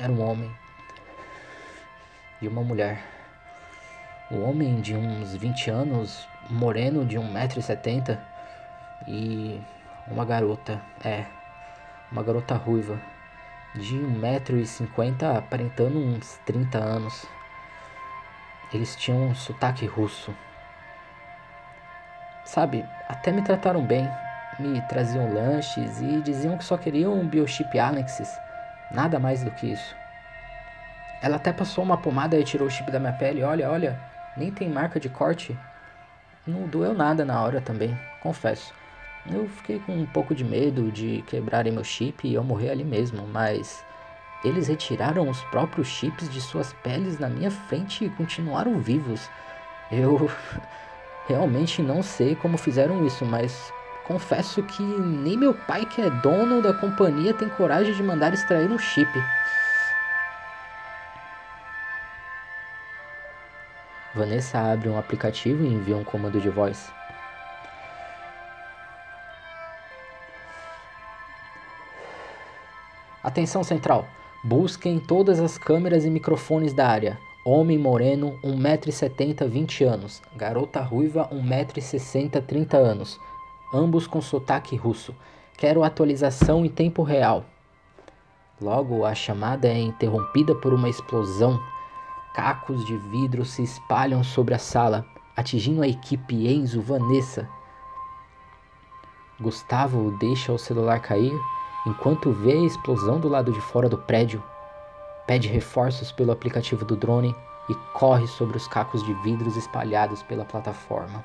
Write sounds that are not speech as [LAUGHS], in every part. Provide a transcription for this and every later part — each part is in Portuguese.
era um homem e uma mulher. O homem de uns 20 anos, moreno de 1,70m e uma garota, é, uma garota ruiva de 1,50m aparentando uns 30 anos. Eles tinham um sotaque russo. Sabe, até me trataram bem, me traziam lanches e diziam que só queriam um biochip Alexis, nada mais do que isso. Ela até passou uma pomada e tirou o chip da minha pele. Olha, olha, nem tem marca de corte. Não doeu nada na hora também, confesso. Eu fiquei com um pouco de medo de quebrarem meu chip e eu morrer ali mesmo, mas eles retiraram os próprios chips de suas peles na minha frente e continuaram vivos. Eu [LAUGHS] realmente não sei como fizeram isso, mas confesso que nem meu pai, que é dono da companhia, tem coragem de mandar extrair um chip. Vanessa abre um aplicativo e envia um comando de voz. Atenção central. Busquem todas as câmeras e microfones da área. Homem moreno, 1,70m, 20 anos. Garota ruiva, 1,60m, 30 anos. Ambos com sotaque russo. Quero atualização em tempo real. Logo, a chamada é interrompida por uma explosão Cacos de vidro se espalham sobre a sala, atingindo a equipe Enzo, Vanessa. Gustavo deixa o celular cair enquanto vê a explosão do lado de fora do prédio. Pede reforços pelo aplicativo do drone e corre sobre os cacos de vidros espalhados pela plataforma.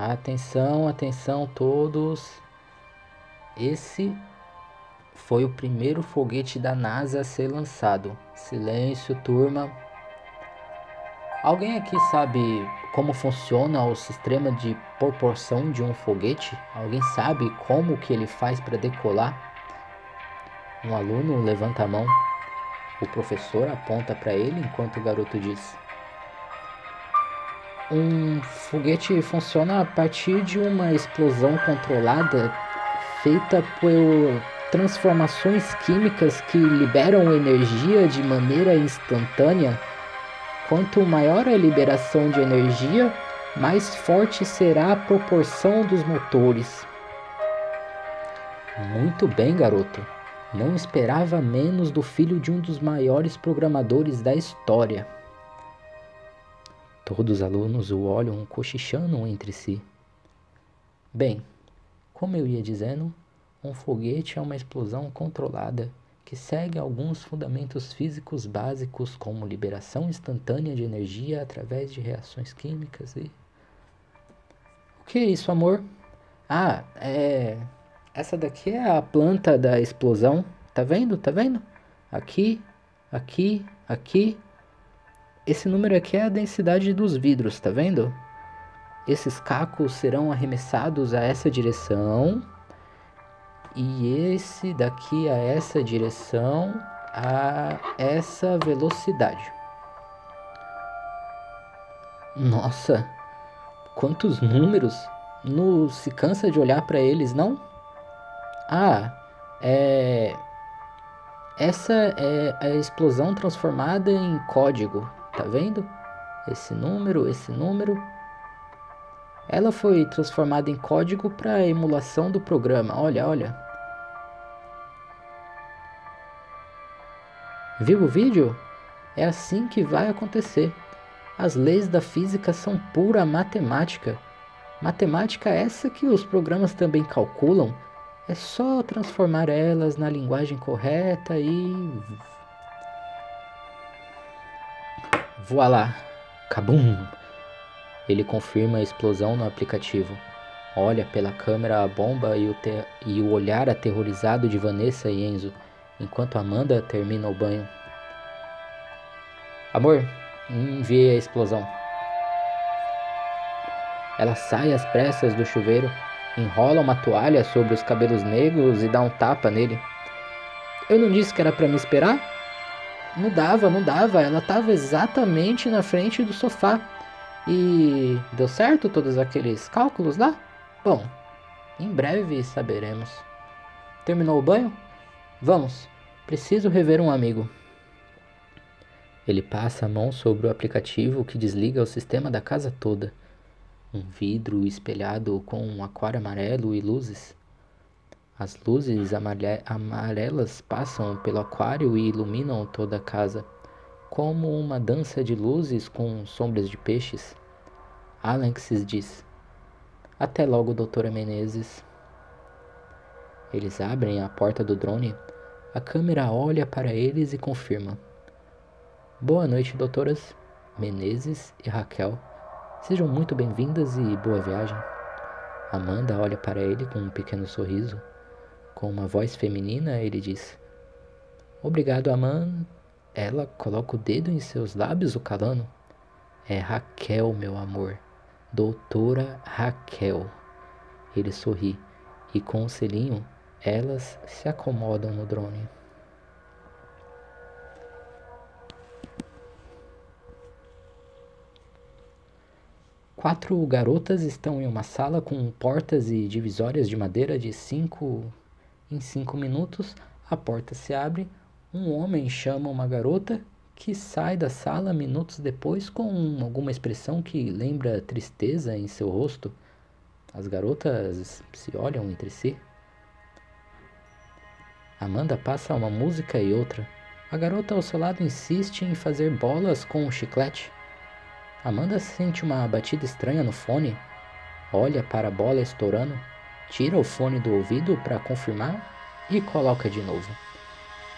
Atenção, atenção todos. Esse foi o primeiro foguete da NASA a ser lançado. Silêncio, turma. Alguém aqui sabe como funciona o sistema de proporção de um foguete? Alguém sabe como que ele faz para decolar? Um aluno levanta a mão. O professor aponta para ele enquanto o garoto diz: um foguete funciona a partir de uma explosão controlada feita por transformações químicas que liberam energia de maneira instantânea. Quanto maior a liberação de energia, mais forte será a proporção dos motores. Muito bem, garoto. Não esperava menos do filho de um dos maiores programadores da história. Todos os alunos o olham cochichando entre si. Bem, como eu ia dizendo, um foguete é uma explosão controlada que segue alguns fundamentos físicos básicos como liberação instantânea de energia através de reações químicas e O que é isso, amor? Ah, é essa daqui é a planta da explosão. Tá vendo? Tá vendo? Aqui, aqui, aqui esse número aqui é a densidade dos vidros, tá vendo? Esses cacos serão arremessados a essa direção e esse daqui a essa direção a essa velocidade. Nossa, quantos números! Não se cansa de olhar para eles, não? Ah, é. Essa é a explosão transformada em código. Tá vendo? Esse número, esse número. Ela foi transformada em código para emulação do programa. Olha, olha. Viu o vídeo? É assim que vai acontecer. As leis da física são pura matemática. Matemática essa que os programas também calculam. É só transformar elas na linguagem correta e Voilá! Cabum! Ele confirma a explosão no aplicativo. Olha pela câmera a bomba e o, e o olhar aterrorizado de Vanessa e Enzo, enquanto Amanda termina o banho. Amor, enviei a explosão. Ela sai às pressas do chuveiro, enrola uma toalha sobre os cabelos negros e dá um tapa nele. Eu não disse que era para me esperar? Não dava, não dava. Ela estava exatamente na frente do sofá. E deu certo todos aqueles cálculos lá? Bom, em breve saberemos. Terminou o banho? Vamos, preciso rever um amigo. Ele passa a mão sobre o aplicativo que desliga o sistema da casa toda. Um vidro espelhado com um aquário amarelo e luzes. As luzes amarelas passam pelo aquário e iluminam toda a casa como uma dança de luzes com sombras de peixes. Alex diz: Até logo, doutora Menezes. Eles abrem a porta do drone. A câmera olha para eles e confirma: Boa noite, doutoras Menezes e Raquel. Sejam muito bem-vindas e boa viagem. Amanda olha para ele com um pequeno sorriso. Com uma voz feminina, ele diz: Obrigado, Amanda ela coloca o dedo em seus lábios, o calando. É Raquel, meu amor. Doutora Raquel. Ele sorri e com o selinho elas se acomodam no drone. Quatro garotas estão em uma sala com portas e divisórias de madeira de cinco em cinco minutos. A porta se abre, um homem chama uma garota que sai da sala minutos depois com alguma expressão que lembra tristeza em seu rosto. As garotas se olham entre si. Amanda passa uma música e outra. A garota ao seu lado insiste em fazer bolas com um chiclete. Amanda sente uma batida estranha no fone, olha para a bola estourando, tira o fone do ouvido para confirmar e coloca de novo.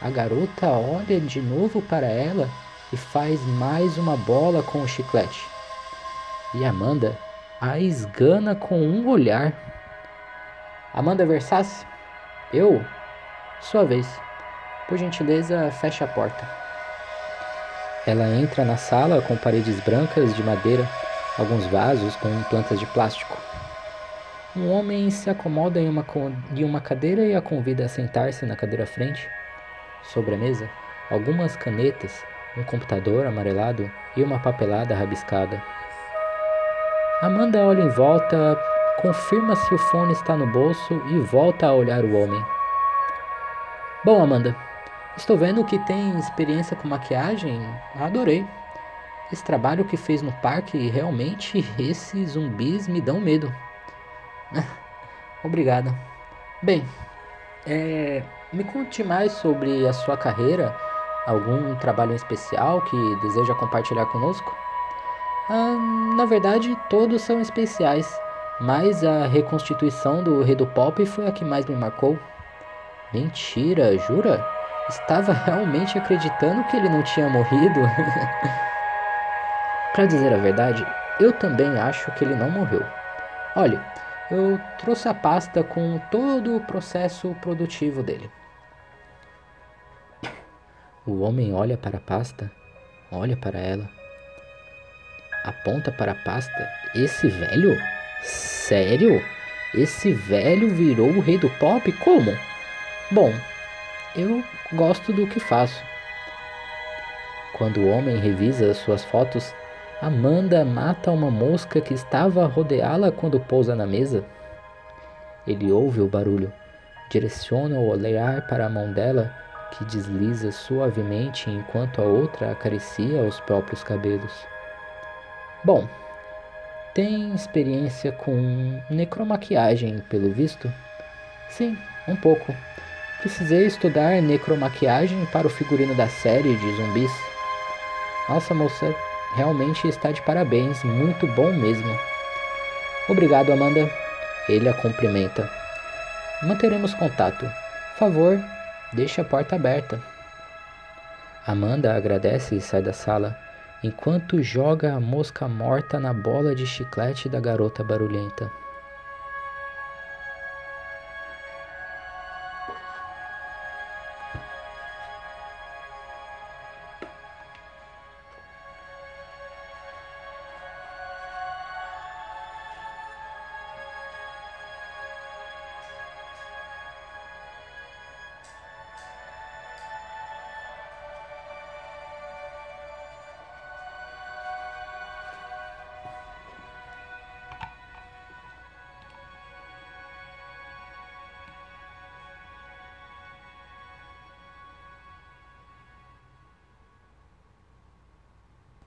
A garota olha de novo para ela e faz mais uma bola com o chiclete. E Amanda a esgana com um olhar. Amanda Versace, eu? Sua vez. Por gentileza, feche a porta. Ela entra na sala com paredes brancas de madeira, alguns vasos com plantas de plástico. Um homem se acomoda em uma, em uma cadeira e a convida a sentar-se na cadeira frente. Sobre a mesa, algumas canetas, um computador amarelado e uma papelada rabiscada. Amanda olha em volta, confirma se o fone está no bolso e volta a olhar o homem. Bom, Amanda, estou vendo que tem experiência com maquiagem. Adorei. Esse trabalho que fez no parque, realmente [LAUGHS] esses zumbis me dão medo. [LAUGHS] Obrigada. Bem, é, me conte mais sobre a sua carreira, algum trabalho especial que deseja compartilhar conosco? Ah, na verdade, todos são especiais, mas a reconstituição do rei do pop foi a que mais me marcou. Mentira, jura? Estava [LAUGHS] realmente acreditando que ele não tinha morrido? [LAUGHS] Para dizer a verdade, eu também acho que ele não morreu. Olhe, eu trouxe a pasta com todo o processo produtivo dele. O homem olha para a pasta, olha para ela, aponta para a pasta. Esse velho? Sério? Esse velho virou o rei do pop? Como? Bom, eu gosto do que faço. Quando o homem revisa suas fotos, Amanda mata uma mosca que estava a rodeá-la quando pousa na mesa. Ele ouve o barulho, direciona o olhar para a mão dela que desliza suavemente enquanto a outra acaricia os próprios cabelos. Bom, tem experiência com necromaquiagem, pelo visto? Sim, um pouco. Precisei estudar necromaquiagem para o figurino da série de zumbis. Nossa moça, realmente está de parabéns, muito bom mesmo. Obrigado, Amanda. Ele a cumprimenta. Manteremos contato. Favor, Deixe a porta aberta. Amanda agradece e sai da sala, enquanto joga a mosca morta na bola de chiclete da garota barulhenta.